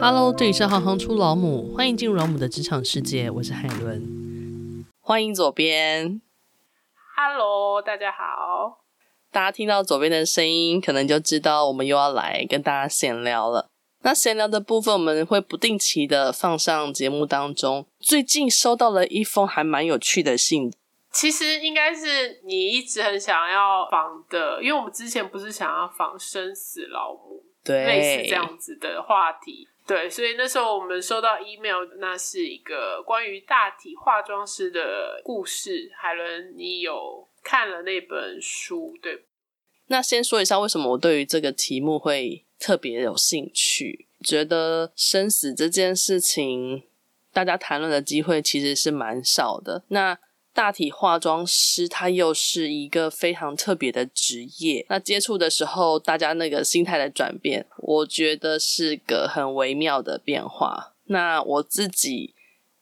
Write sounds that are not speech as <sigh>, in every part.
Hello，这里是行行出老母，欢迎进入老母的职场世界，我是海伦，欢迎左边。Hello，大家好。大家听到左边的声音，可能就知道我们又要来跟大家闲聊了。那闲聊的部分，我们会不定期的放上节目当中。最近收到了一封还蛮有趣的信。其实应该是你一直很想要访的，因为我们之前不是想要访生死老母，对，类似这样子的话题，对，所以那时候我们收到 email，那是一个关于大体化妆师的故事。海伦，你有看了那本书，对？那先说一下，为什么我对于这个题目会特别有兴趣？觉得生死这件事情，大家谈论的机会其实是蛮少的。那大体化妆师，他又是一个非常特别的职业。那接触的时候，大家那个心态的转变，我觉得是个很微妙的变化。那我自己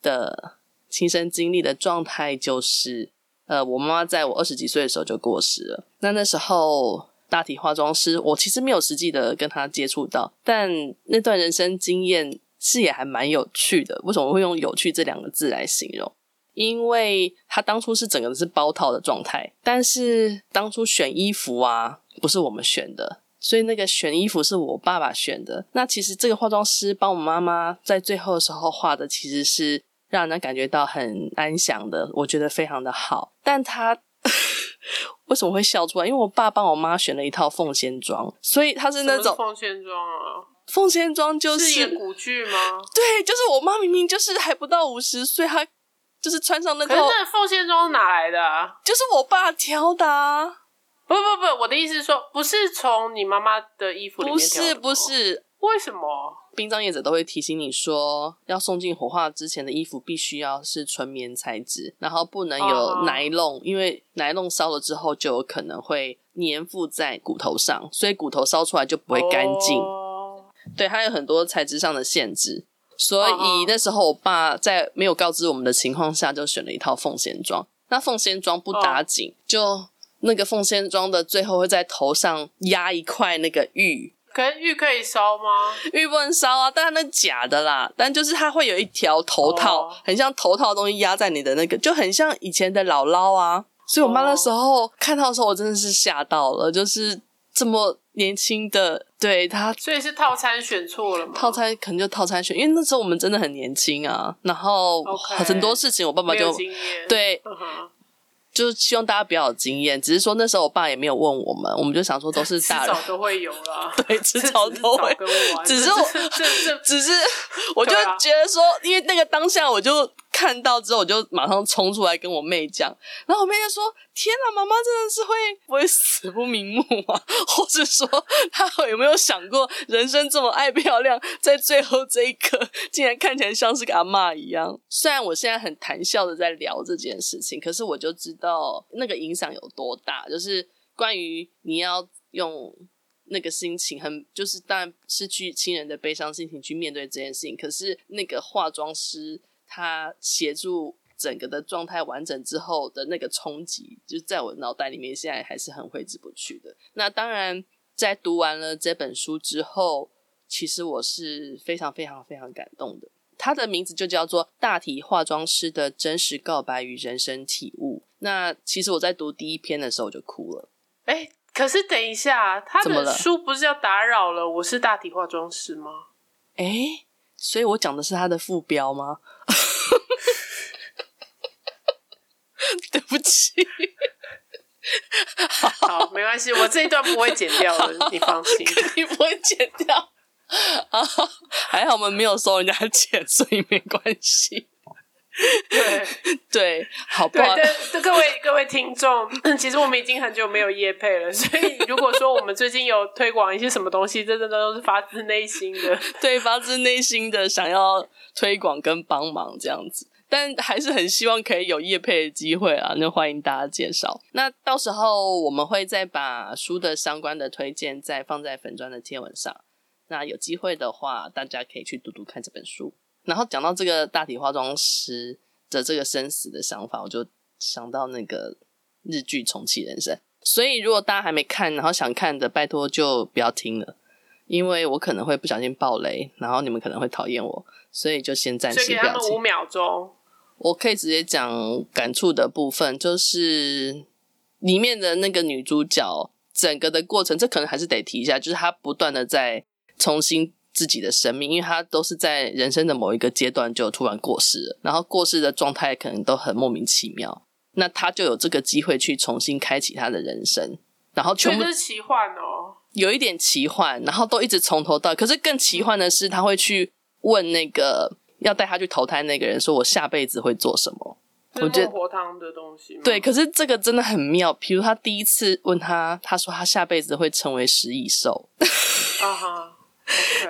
的亲身经历的状态就是，呃，我妈妈在我二十几岁的时候就过世了。那那时候大体化妆师，我其实没有实际的跟她接触到，但那段人生经验是也还蛮有趣的。为什么会用“有趣”这两个字来形容？因为他当初是整个是包套的状态，但是当初选衣服啊，不是我们选的，所以那个选衣服是我爸爸选的。那其实这个化妆师帮我妈妈在最后的时候画的，其实是让人感觉到很安详的，我觉得非常的好。但他 <laughs> 为什么会笑出来？因为我爸帮我妈选了一套凤仙装，所以他是那种凤仙装啊。<laughs> 凤仙装就是，是演古剧吗？对，就是我妈明明就是还不到五十岁，她。就是穿上那套，可是那凤仙装哪来的啊？就是我爸挑的啊。不不不，我的意思是说，不是从你妈妈的衣服里面挑的。不是不是，为什么？殡葬业者都会提醒你说，要送进火化之前的衣服必须要是纯棉材质，然后不能有奶弄，因为奶弄烧了之后就有可能会粘附在骨头上，所以骨头烧出来就不会干净。哦、对，它有很多材质上的限制。所以那时候，我爸在没有告知我们的情况下，就选了一套凤仙装。那凤仙装不打紧，oh. 就那个凤仙装的最后会在头上压一块那个玉。可是玉可以烧吗？玉不能烧啊，但是那假的啦。但就是它会有一条头套，oh. 很像头套的东西压在你的那个，就很像以前的姥姥啊。所以我妈那时候看到的时候，我真的是吓到了，就是这么。年轻的，对他，所以是套餐选错了吗？套餐可能就套餐选，因为那时候我们真的很年轻啊，然后很多事情我爸爸就对。Uh. 就是希望大家比较有经验，只是说那时候我爸也没有问我们，我们就想说都是大人，迟早都会有啦。<laughs> 对，迟早都会。只是我，只是我就觉得说，啊、因为那个当下我就看到之后，我就马上冲出来跟我妹讲，然后我妹就说：“天哪，妈妈真的是会不会死不瞑目啊？或是说她有没有想过，人生这么爱漂亮，在最后这一刻竟然看起来像是个阿妈一样？<laughs> 虽然我现在很谈笑的在聊这件事情，可是我就知道。那个影响有多大？就是关于你要用那个心情，很就是当然失去亲人的悲伤心情去面对这件事情。可是那个化妆师他协助整个的状态完整之后的那个冲击，就在我脑袋里面现在还是很挥之不去的。那当然，在读完了这本书之后，其实我是非常非常非常感动的。它的名字就叫做《大体化妆师的真实告白与人生体悟》。那其实我在读第一篇的时候我就哭了。哎、欸，可是等一下，他的书不是要打扰了？我是大体化妆师吗？哎、欸，所以我讲的是他的副标吗？<laughs> 对不起，好，没关系，我这一段不会剪掉的，你放心，<laughs> 你不会剪掉啊？还好我们没有收人家钱，所以没关系。对对，好不好？对，对各位各位听众，其实我们已经很久没有夜配了，所以如果说我们最近有推广一些什么东西，真的都是发自内心的，<laughs> 对，发自内心的想要推广跟帮忙这样子，但还是很希望可以有业配的机会啊，那欢迎大家介绍。那到时候我们会再把书的相关的推荐再放在粉砖的贴文上，那有机会的话，大家可以去读读看这本书。然后讲到这个大体化妆师的这个生死的想法，我就想到那个日剧《重启人生》。所以如果大家还没看，然后想看的，拜托就不要听了，因为我可能会不小心爆雷，然后你们可能会讨厌我，所以就先暂时。所以给他们五秒钟。我可以直接讲感触的部分，就是里面的那个女主角整个的过程，这可能还是得提一下，就是她不断的在重新自己的生命，因为他都是在人生的某一个阶段就突然过世了，然后过世的状态可能都很莫名其妙，那他就有这个机会去重新开启他的人生，然后全部是奇幻哦，有一点奇幻，然后都一直从头到，可是更奇幻的是，他会去问那个。要带他去投胎那个人说：“我下辈子会做什么？”我觉得活汤的东西。对，可是这个真的很妙。比如他第一次问他，他说他下辈子会成为食蚁兽。啊哈。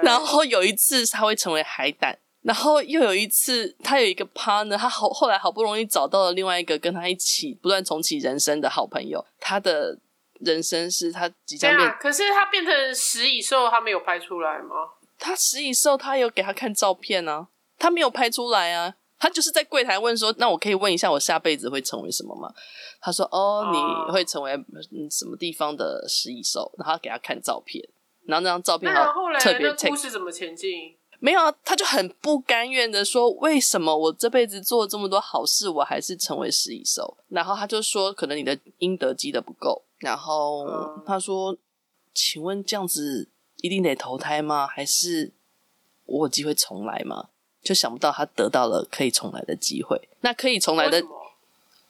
然后有一次他会成为海胆，然后又有一次他有一个 partner，他好后来好不容易找到了另外一个跟他一起不断重启人生的好朋友。他的人生是他即将变，可是他变成食蚁兽，他没有拍出来吗？他食蚁兽，他有给他看照片呢、啊。他没有拍出来啊，他就是在柜台问说：“那我可以问一下，我下辈子会成为什么吗？”他说：“哦，你会成为什么地方的食蚁兽？”然后给他看照片，然后那张照片然后后来特别故事怎么前进？没有啊，他就很不甘愿的说：“为什么我这辈子做了这么多好事，我还是成为食蚁兽？”然后他就说：“可能你的阴德积的不够。”然后他说：“请问这样子一定得投胎吗？还是我有机会重来吗？”就想不到他得到了可以重来的机会。那可以重来的，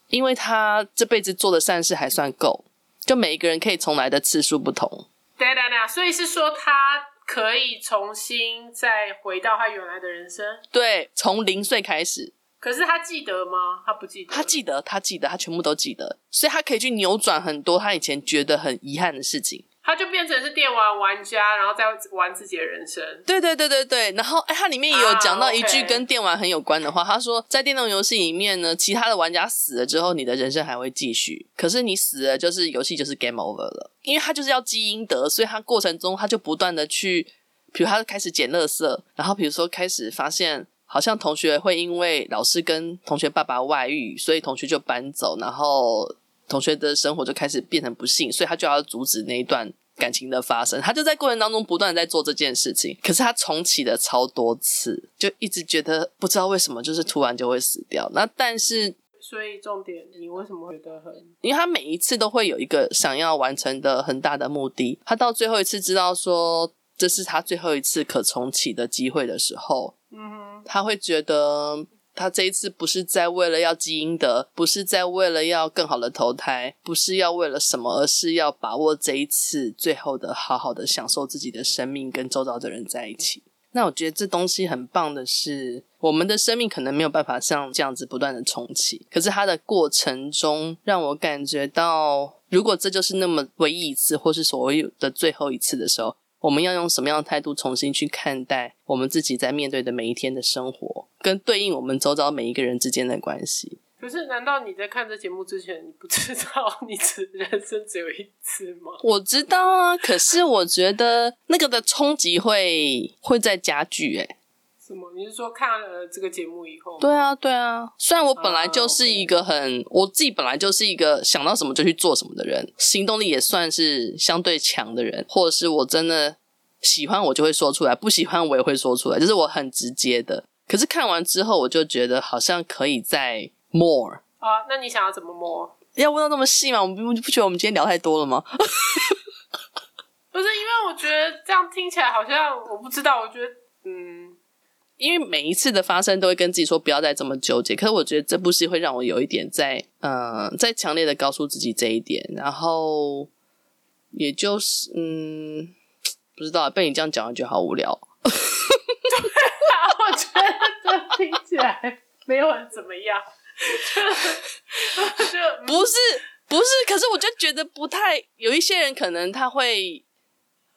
因为他这辈子做的善事还算够。就每一个人可以重来的次数不同。对对对，所以是说他可以重新再回到他原来的人生。对，从零岁开始。可是他记得吗？他不记得。他记得，他记得，他全部都记得。所以他可以去扭转很多他以前觉得很遗憾的事情。他就变成是电玩玩家，然后再玩自己的人生。对对对对对，然后哎，他里面也有讲到一句跟电玩很有关的话。他说，在电动游戏里面呢，其他的玩家死了之后，你的人生还会继续。可是你死了，就是游戏就是 game over 了。因为他就是要积阴德，所以他过程中他就不断的去，比如他开始捡垃圾，然后比如说开始发现，好像同学会因为老师跟同学爸爸外遇，所以同学就搬走，然后。同学的生活就开始变成不幸，所以他就要阻止那一段感情的发生。他就在过程当中不断的在做这件事情，可是他重启了超多次，就一直觉得不知道为什么，就是突然就会死掉。那但是，所以重点，你为什么会觉得很？因为他每一次都会有一个想要完成的很大的目的。他到最后一次知道说这是他最后一次可重启的机会的时候，嗯，他会觉得。他这一次不是在为了要积阴德，不是在为了要更好的投胎，不是要为了什么，而是要把握这一次最后的好好的享受自己的生命，跟周遭的人在一起。那我觉得这东西很棒的是，我们的生命可能没有办法像这样子不断的重启，可是它的过程中让我感觉到，如果这就是那么唯一一次，或是所谓的最后一次的时候。我们要用什么样的态度重新去看待我们自己在面对的每一天的生活，跟对应我们周遭每一个人之间的关系？可是，难道你在看这节目之前，你不知道你只人生只有一次吗？我知道啊，可是我觉得那个的冲击会会在加剧，欸，诶。你是说看了这个节目以后？对啊，对啊。虽然我本来就是一个很，uh, okay. 我自己本来就是一个想到什么就去做什么的人，行动力也算是相对强的人，或者是我真的喜欢我就会说出来，不喜欢我也会说出来，就是我很直接的。可是看完之后，我就觉得好像可以再 more 啊。Uh, 那你想要怎么 more？要问到那么细吗？我们不不觉得我们今天聊太多了吗？<laughs> 不是，因为我觉得这样听起来好像我不知道，我觉得嗯。因为每一次的发生都会跟自己说不要再这么纠结，可是我觉得这部戏会让我有一点在，嗯、呃，在强烈的告诉自己这一点，然后也就是，嗯，不知道被你这样讲，我觉得好无聊。对啊，我觉得这听起来没有很怎么样，<laughs> 就就不是不是，可是我就觉得不太，有一些人可能他会。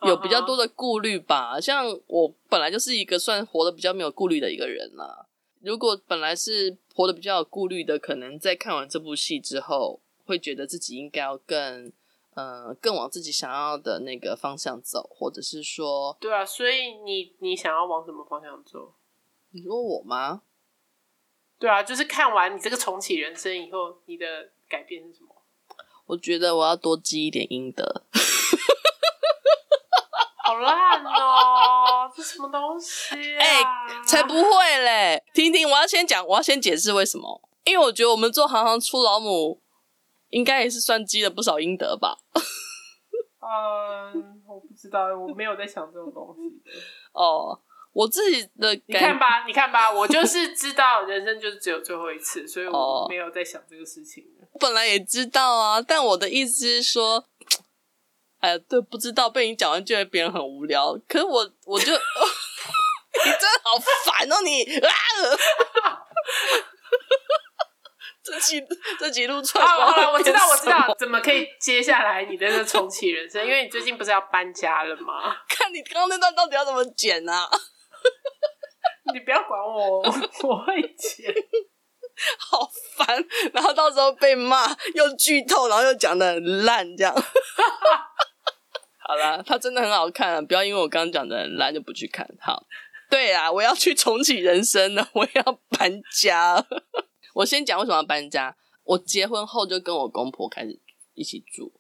有比较多的顾虑吧，像我本来就是一个算活得比较没有顾虑的一个人啦。如果本来是活得比较有顾虑的，可能在看完这部戏之后，会觉得自己应该要更，呃，更往自己想要的那个方向走，或者是说，对啊，所以你你想要往什么方向走？你说我吗？对啊，就是看完你这个重启人生以后，你的改变是什么？我觉得我要多积一点阴德。<laughs> 好烂哦！这什么东西、啊？哎、欸，才不会嘞！听听，我要先讲，我要先解释为什么。因为我觉得我们做行行出老母，应该也是算积了不少阴德吧。嗯，我不知道，我没有在想这种东西。<laughs> 哦，我自己的，你看吧，你看吧，我就是知道人生就是只有最后一次，所以我没有在想这个事情。我本来也知道啊，但我的意思是说。哎，对，不知道被你讲完，觉得别人很无聊。可是我，我就，<laughs> 你真的好烦哦，你啊！<laughs> 这几这几路串，好了好了，我知道我知道，怎么可以接下来你的那个重启人生？因为你最近不是要搬家了吗？看你刚刚那段到底要怎么剪啊？<laughs> 你不要管我，我会剪。<laughs> 好烦，然后到时候被骂又剧透，然后又讲得很烂，这样。<laughs> 好啦，它真的很好看啊！不要因为我刚刚讲的很烂就不去看。好，对啊，我要去重启人生了，我要搬家。<laughs> 我先讲为什么要搬家。我结婚后就跟我公婆开始一起住，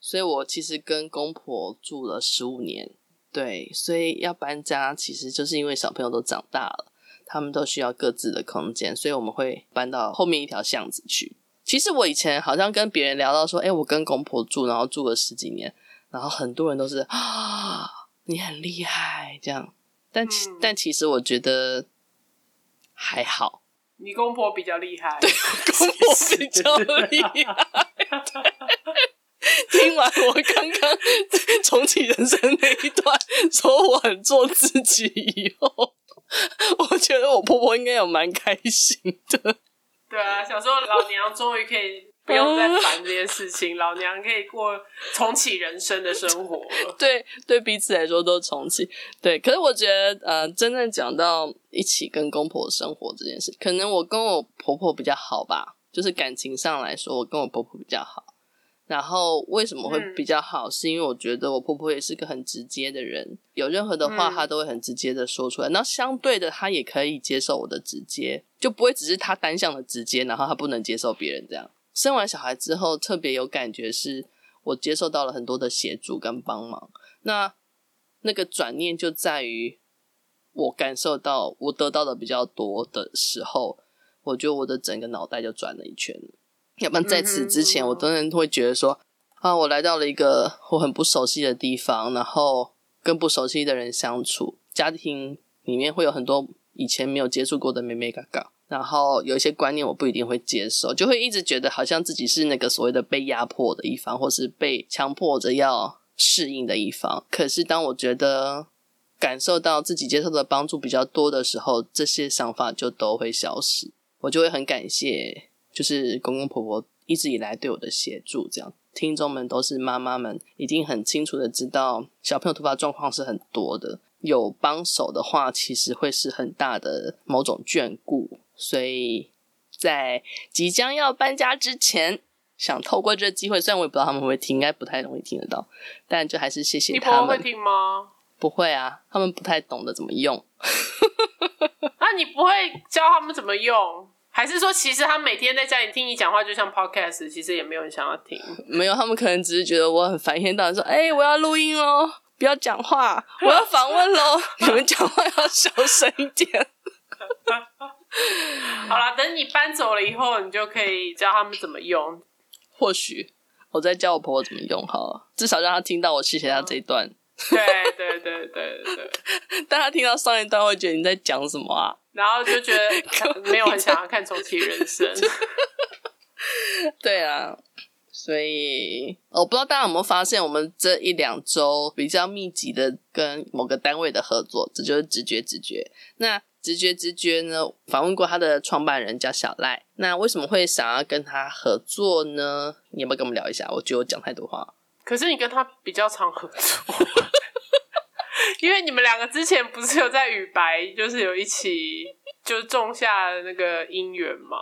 所以我其实跟公婆住了十五年。对，所以要搬家其实就是因为小朋友都长大了。他们都需要各自的空间，所以我们会搬到后面一条巷子去。其实我以前好像跟别人聊到说，哎，我跟公婆住，然后住了十几年，然后很多人都是啊，你很厉害这样。但其、嗯、但其实我觉得还好。你公婆比较厉害，对，公婆比较厉害。听完我刚刚重启人生那一段，说我很做自己以后。<laughs> 我觉得我婆婆应该有蛮开心的。对啊，小时候老娘终于可以不用再烦这件事情，<laughs> 老娘可以过重启人生的生活了。对，对彼此来说都重启。对，可是我觉得，呃，真正讲到一起跟公婆生活这件事，可能我跟我婆婆比较好吧，就是感情上来说，我跟我婆婆比较好。然后为什么会比较好？嗯、是因为我觉得我婆婆也是个很直接的人，有任何的话她都会很直接的说出来。那、嗯、相对的，她也可以接受我的直接，就不会只是她单向的直接，然后她不能接受别人这样。生完小孩之后，特别有感觉，是我接受到了很多的协助跟帮忙。那那个转念就在于我感受到我得到的比较多的时候，我觉得我的整个脑袋就转了一圈。要不然在此之前，我当然会觉得说，啊，我来到了一个我很不熟悉的地方，然后跟不熟悉的人相处，家庭里面会有很多以前没有接触过的妹妹嘎嘎，然后有一些观念我不一定会接受，就会一直觉得好像自己是那个所谓的被压迫的一方，或是被强迫着要适应的一方。可是当我觉得感受到自己接受的帮助比较多的时候，这些想法就都会消失，我就会很感谢。就是公公婆婆一直以来对我的协助，这样听众们都是妈妈们，一定很清楚的知道小朋友突发状况是很多的，有帮手的话，其实会是很大的某种眷顾。所以在即将要搬家之前，想透过这个机会，虽然我也不知道他们会听，应该不太容易听得到，但就还是谢谢他们。你婆婆会听吗？不会啊，他们不太懂得怎么用。那 <laughs> 你不会教他们怎么用？还是说，其实他每天在家里听你讲话，就像 podcast，其实也没有人想要听。没有，他们可能只是觉得我很烦，一天到晚说：“哎、欸，我要录音哦，不要讲话，我要访问喽，<laughs> 你们讲话要小声一点。<laughs> ”好啦，等你搬走了以后，你就可以教他们怎么用。或许我再教我婆婆怎么用好了，至少让她听到我谢谢她这一段。嗯对对对对对，<laughs> 大家听到上一段会觉得你在讲什么啊？然后就觉得没有很想要看重启人生。<laughs> 对啊，所以我不知道大家有没有发现，我们这一两周比较密集的跟某个单位的合作，这就是直觉直觉。那直觉直觉呢，访问过他的创办人叫小赖。那为什么会想要跟他合作呢？你有没有跟我们聊一下？我觉得我讲太多话。可是你跟他比较常合作，<laughs> 因为你们两个之前不是有在与白，就是有一起就种下那个姻缘吗？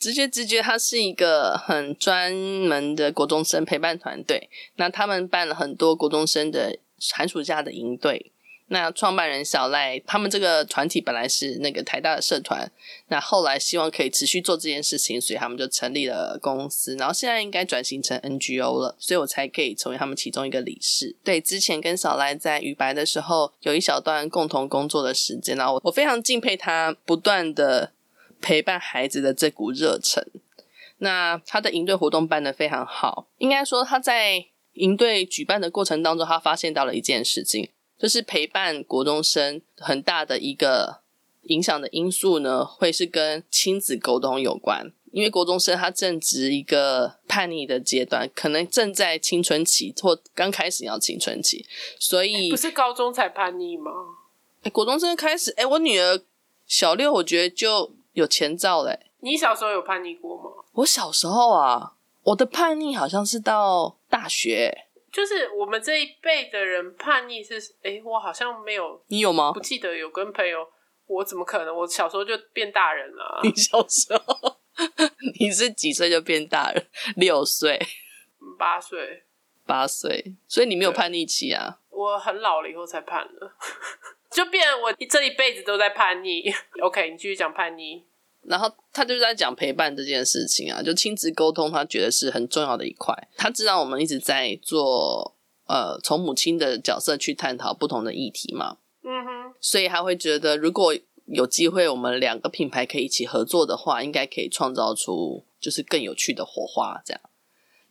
直觉直觉，他是一个很专门的国中生陪伴团队，那他们办了很多国中生的寒暑假的营队，那创办人小赖他们这个团体本来是那个台大的社团，那后来希望可以持续做这件事情，所以他们就成立了公司，然后现在应该转型成 NGO 了，所以我才可以成为他们其中一个理事。对，之前跟小赖在鱼白的时候有一小段共同工作的时间，然后我我非常敬佩他不断的陪伴孩子的这股热忱。那他的营队活动办得非常好，应该说他在营队举办的过程当中，他发现到了一件事情。就是陪伴国中生很大的一个影响的因素呢，会是跟亲子沟通有关。因为国中生他正值一个叛逆的阶段，可能正在青春期或刚开始要青春期，所以不是高中才叛逆吗？哎，国中生开始，哎，我女儿小六，我觉得就有前兆嘞。你小时候有叛逆过吗？我小时候啊，我的叛逆好像是到大学。就是我们这一辈的人叛逆是，哎，我好像没有，你有吗？不记得有跟朋友，我怎么可能？我小时候就变大人了。你小时候，你是几岁就变大人？六岁？八岁？八岁？所以你没有叛逆期啊？我很老了以后才叛了，<laughs> 就变我这一辈子都在叛逆。OK，你继续讲叛逆。然后他就在讲陪伴这件事情啊，就亲子沟通，他觉得是很重要的一块。他知道我们一直在做，呃，从母亲的角色去探讨不同的议题嘛。嗯哼。所以他会觉得，如果有机会，我们两个品牌可以一起合作的话，应该可以创造出就是更有趣的火花，这样。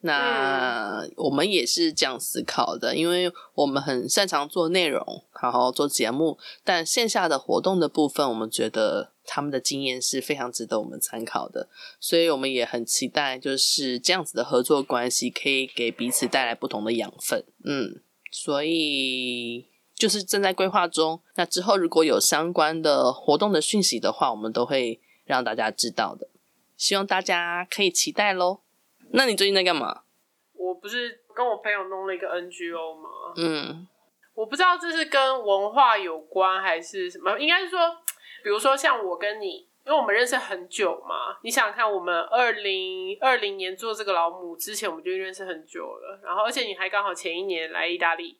那我们也是这样思考的，因为我们很擅长做内容，然后做节目，但线下的活动的部分，我们觉得他们的经验是非常值得我们参考的，所以我们也很期待，就是这样子的合作关系可以给彼此带来不同的养分。嗯，所以就是正在规划中，那之后如果有相关的活动的讯息的话，我们都会让大家知道的，希望大家可以期待喽。那你最近在干嘛？我不是跟我朋友弄了一个 NGO 吗？嗯，我不知道这是跟文化有关还是什么。应该是说，比如说像我跟你，因为我们认识很久嘛。你想想看，我们二零二零年做这个老母之前，我们就认识很久了。然后，而且你还刚好前一年来意大利。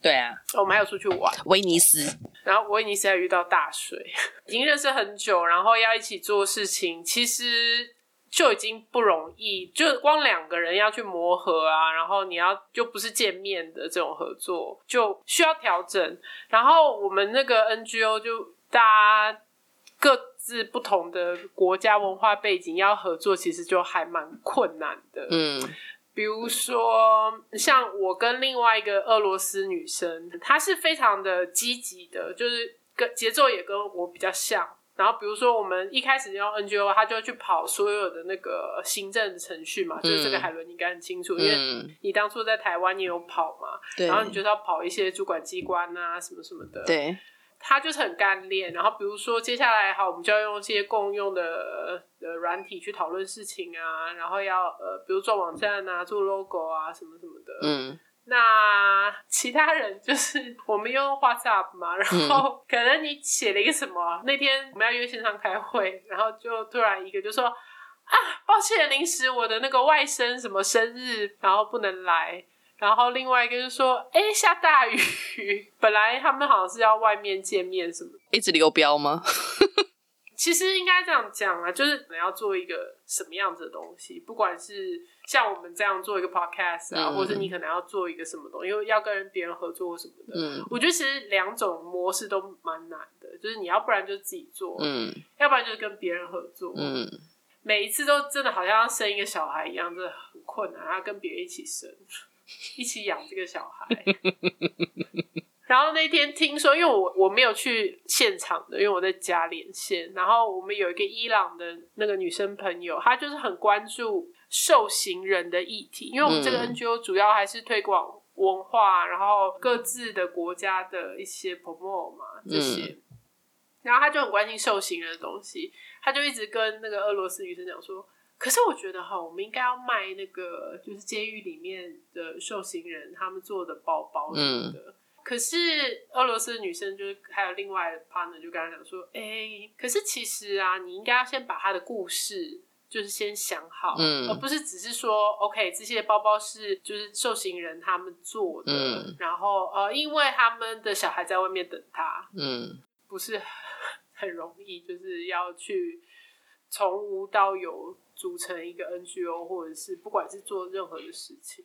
对啊，我们还有出去玩威尼斯。然后威尼斯还遇到大水，<laughs> 已经认识很久，然后要一起做事情，其实。就已经不容易，就光两个人要去磨合啊，然后你要就不是见面的这种合作，就需要调整。然后我们那个 NGO 就大家各自不同的国家文化背景要合作，其实就还蛮困难的。嗯，比如说像我跟另外一个俄罗斯女生，她是非常的积极的，就是跟节奏也跟我比较像。然后比如说，我们一开始用 NGO，她就要去跑所有的那个行政程序嘛，嗯、就是这个海伦你应该很清楚，因为你当初在台湾你有跑嘛，然后你就是要跑一些主管机关啊什么什么的，对，他就是很干练。然后比如说接下来好，我们就要用一些共用的呃软体去讨论事情啊，然后要呃比如做网站啊，做 logo 啊什么什么的，嗯。那其他人就是 <laughs> 我们用 WhatsApp 嘛，然后可能你写了一个什么，嗯、那天我们要约线上开会，然后就突然一个就说啊，抱歉，临时我的那个外甥什么生日，然后不能来，然后另外一个就说，哎、欸，下大雨，<laughs> 本来他们好像是要外面见面什么，一直流标吗？<laughs> 其实应该这样讲啊，就是可能要做一个什么样子的东西，不管是像我们这样做一个 podcast 啊，嗯、或者你可能要做一个什么东西，因为要跟别人合作什么的。嗯，我觉得其实两种模式都蛮难的，就是你要不然就自己做，嗯，要不然就是跟别人合作，嗯，每一次都真的好像要生一个小孩一样，真的很困难，要跟别人一起生，<laughs> 一起养这个小孩。然后那天听说，因为我我没有去现场的，因为我在家连线。然后我们有一个伊朗的那个女生朋友，她就是很关注受刑人的议题，因为我们这个 NGO 主要还是推广文化，然后各自的国家的一些 promote 嘛这些。然后她就很关心受刑人的东西，她就一直跟那个俄罗斯女生讲说：“可是我觉得哈，我们应该要卖那个就是监狱里面的受刑人他们做的包包什么的。”可是俄罗斯的女生就是还有另外的 partner 就跟他讲说，哎、欸，可是其实啊，你应该要先把他的故事就是先想好，嗯，而不是只是说 OK，这些包包是就是受刑人他们做的，嗯，然后呃，因为他们的小孩在外面等他，嗯，不是很 <laughs> 容易，就是要去从无到有组成一个 NGO，或者是不管是做任何的事情，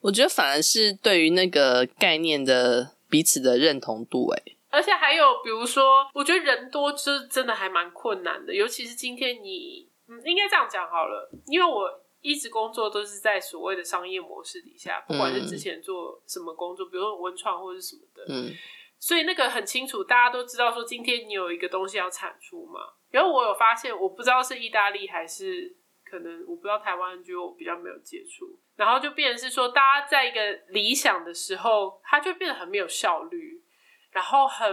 我觉得反而是对于那个概念的彼此的认同度，哎。而且还有，比如说，我觉得人多就是真的还蛮困难的，尤其是今天你，嗯，应该这样讲好了，因为我一直工作都是在所谓的商业模式底下，不管是之前做什么工作，比如说文创或者什么的，嗯，所以那个很清楚，大家都知道说今天你有一个东西要产出嘛。然后我有发现，我不知道是意大利还是可能我不知道台湾，就我比较没有接触，然后就变成是说，大家在一个理想的时候，它就变得很没有效率。然后很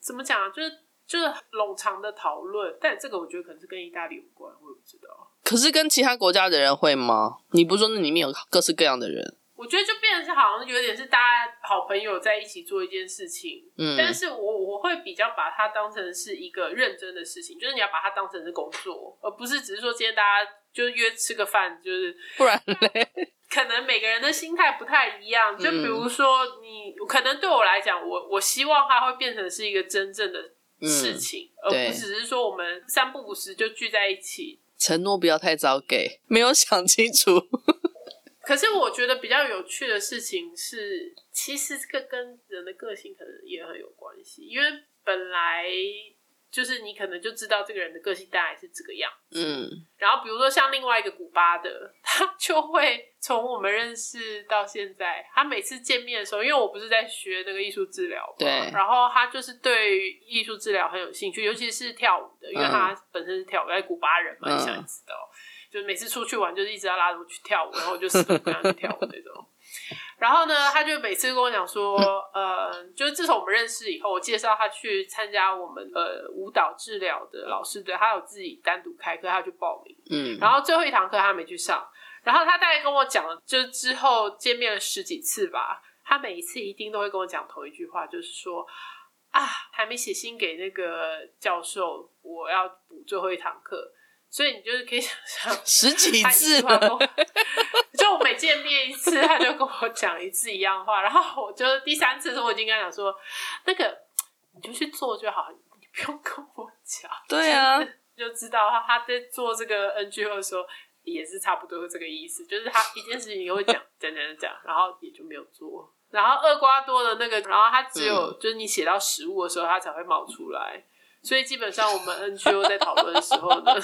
怎么讲啊？就是就是冗长的讨论，但这个我觉得可能是跟意大利有关，我也不知道。可是跟其他国家的人会吗？你不是说那里面有各式各样的人？我觉得就变成是好像有点是大家好朋友在一起做一件事情，嗯，但是我我会比较把它当成是一个认真的事情，就是你要把它当成是工作，而不是只是说今天大家就约吃个饭，就是不然嘞。<laughs> 可能每个人的心态不太一样，就比如说你，嗯、可能对我来讲，我我希望它会变成是一个真正的事情，嗯、而不只是说我们三不五时就聚在一起。承诺不要太早给，没有想清楚。<laughs> 可是我觉得比较有趣的事情是，其实这个跟人的个性可能也很有关系，因为本来。就是你可能就知道这个人的个性大概是这个样子，嗯，然后比如说像另外一个古巴的，他就会从我们认识到现在，他每次见面的时候，因为我不是在学那个艺术治疗嘛，对，然后他就是对艺术治疗很有兴趣，尤其是跳舞的，因为他本身是跳舞，在古巴人嘛，你想知道，就每次出去玩就是一直要拉着我去跳舞，然后我就死都不想去跳舞那种。然后呢，他就每次跟我讲说，呃，就是自从我们认识以后，我介绍他去参加我们呃舞蹈治疗的老师，对，他有自己单独开课，他去报名。嗯。然后最后一堂课他没去上，然后他大概跟我讲，就是之后见面了十几次吧，他每一次一定都会跟我讲同一句话，就是说啊，还没写信给那个教授，我要补最后一堂课。所以你就是可以想象十几次了，就我每见面一次，他就跟我讲一次一样话，然后我就第三次的时候，我已经跟他讲说，那个你就去做就好，你不用跟我讲。<laughs> 对啊，就知道他他在做这个 NGO 的时候，也是差不多这个意思，就是他一件事情也会讲讲讲讲，然后也就没有做。然后厄瓜多的那个，然后他只有、嗯、就是你写到食物的时候，他才会冒出来。所以基本上我们 NGO 在讨论的时候呢，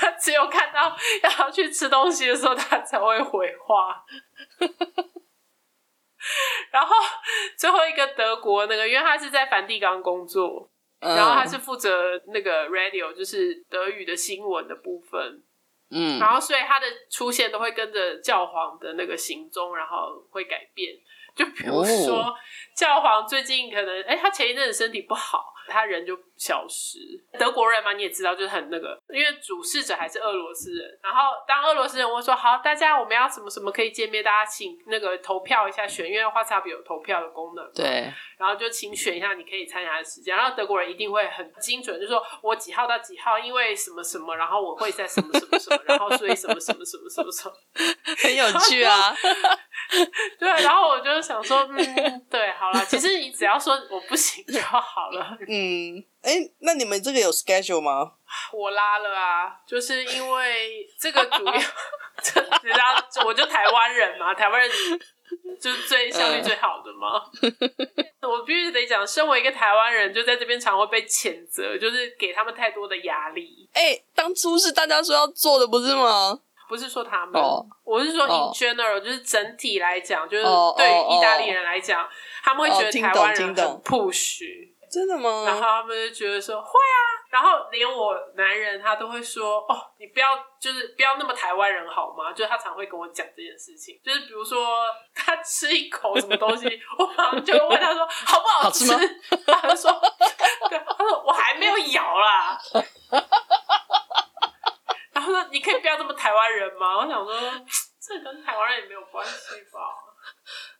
他 <laughs> 只有看到要去吃东西的时候，他才会回话。<laughs> 然后最后一个德国那个，因为他是在梵蒂冈工作，然后他是负责那个 radio，就是德语的新闻的部分。嗯，然后所以他的出现都会跟着教皇的那个行踪，然后会改变。就比如说教皇最近可能，哎，他前一阵子身体不好。他人就消失，德国人嘛，你也知道，就是很那个，因为主事者还是俄罗斯人。然后当俄罗斯人，我说好，大家我们要什么什么可以见面，大家请那个投票一下选，因为 WhatsApp 有投票的功能。对。然后就请选一下你可以参加的时间。然后德国人一定会很精准，就说我几号到几号，因为什么什么，然后我会在什么什么什么，然后所以什么什么什么什么什么，很有趣啊。对，然后我就想说，嗯，对，好了，<laughs> 其实你只要说我不行 <laughs> 就好了。嗯，哎、欸，那你们这个有 schedule 吗？我拉了啊，就是因为这个主要，<laughs> 你知道，我就台湾人嘛，台湾人就是最效率最好的嘛。我必须得讲，身为一个台湾人，就在这边常会被谴责，就是给他们太多的压力。哎、欸，当初是大家说要做的，不是吗？不是说他们，oh. 我是说 in general，、oh. 就是整体来讲，就是对于意大利人来讲，oh. 他们会觉得台湾人很 push。真的吗？然后他们就觉得说会啊，然后连我男人他都会说哦，你不要就是不要那么台湾人好吗？就是他常会跟我讲这件事情，就是比如说他吃一口什么东西，我马上就问他说好不好吃？好吃 <laughs> 他就说对，他说我还没有咬啦。然后说你可以不要这么台湾人吗？我想说这跟台湾人也没有关系吧。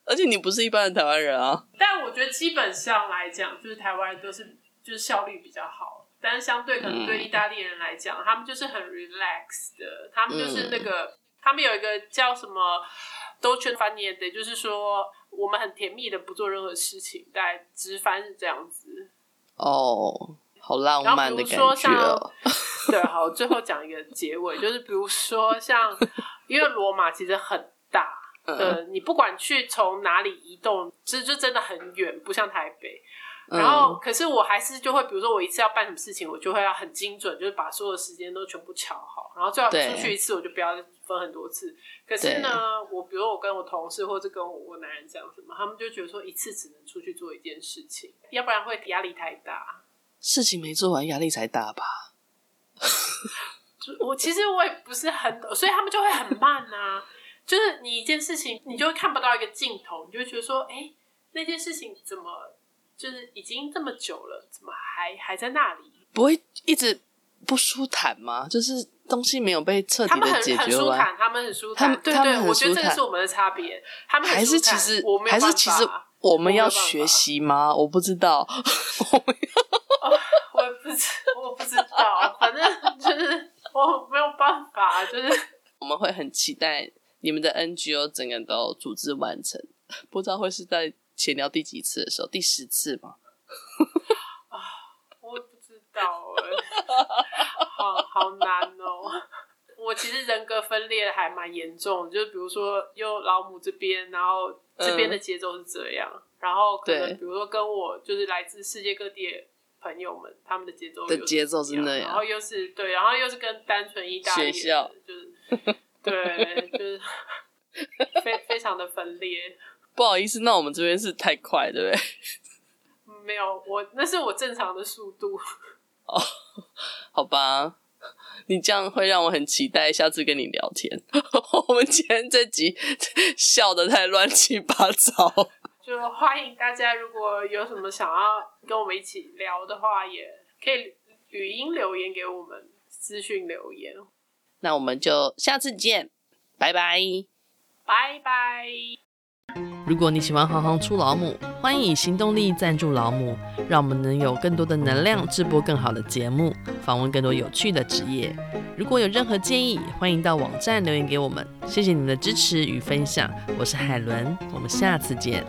而且你不是一般的台湾人啊！但我觉得基本上来讲，就是台湾人都是就是效率比较好，但是相对可能对意大利人来讲，嗯、他们就是很 relax 的，他们就是那个，嗯、他们有一个叫什么 dolce far niente，就是说我们很甜蜜的不做任何事情，大概直翻是这样子。哦，好浪漫的感觉哦。像对，好，最后讲一个结尾，就是比如说像，因为罗马其实很大。呃，你不管去从哪里移动，其实就真的很远，不像台北。然后，可是我还是就会，比如说我一次要办什么事情，我就会要很精准，就是把所有时间都全部瞧好。然后最好出去一次，我就不要分很多次。可是呢，我比如说我跟我同事或者跟我，我男人讲什么，他们就觉得说一次只能出去做一件事情，要不然会压力太大。事情没做完，压力才大吧？<laughs> 我其实我也不是很懂，所以他们就会很慢啊。<laughs> 就是你一件事情，你就会看不到一个尽头，你就会觉得说，哎、欸，那件事情怎么就是已经这么久了，怎么还还在那里？不会一直不舒坦吗？就是东西没有被彻底的解决完。他们很很舒坦，他们很舒坦，对对，我觉得这个是我们的差别。他们还是其实还是其实我们要学习吗？我不知道，<laughs> 我也不知，我不知道，反正 <laughs> 就是我没有办法，就是 <laughs> 我们会很期待。你们的 NGO 整个都组织完成，不知道会是在前聊第几次的时候，第十次吗？啊，我不知道哎，<laughs> 好好难哦。我其实人格分裂还蛮严重，就比如说，又老母这边，然后这边的节奏是这样，嗯、然后可能比如说跟我就是来自世界各地的朋友们，他们的节奏的节奏是那样，然后又是对，然后又是跟单纯意大利学校就是。<laughs> 对，就是非非常的分裂。<laughs> 不好意思，那我们这边是太快，对不对？没有，我那是我正常的速度。哦，<laughs> 好吧，你这样会让我很期待下次跟你聊天。我们今天这集笑得太乱七八糟，就欢迎大家，如果有什么想要跟我们一起聊的话，也可以语音留言给我们，私讯留言。那我们就下次见，拜拜，拜拜。如果你喜欢行行出老母，欢迎以行动力赞助老母，让我们能有更多的能量制播更好的节目，访问更多有趣的职业。如果有任何建议，欢迎到网站留言给我们。谢谢你们的支持与分享，我是海伦，我们下次见。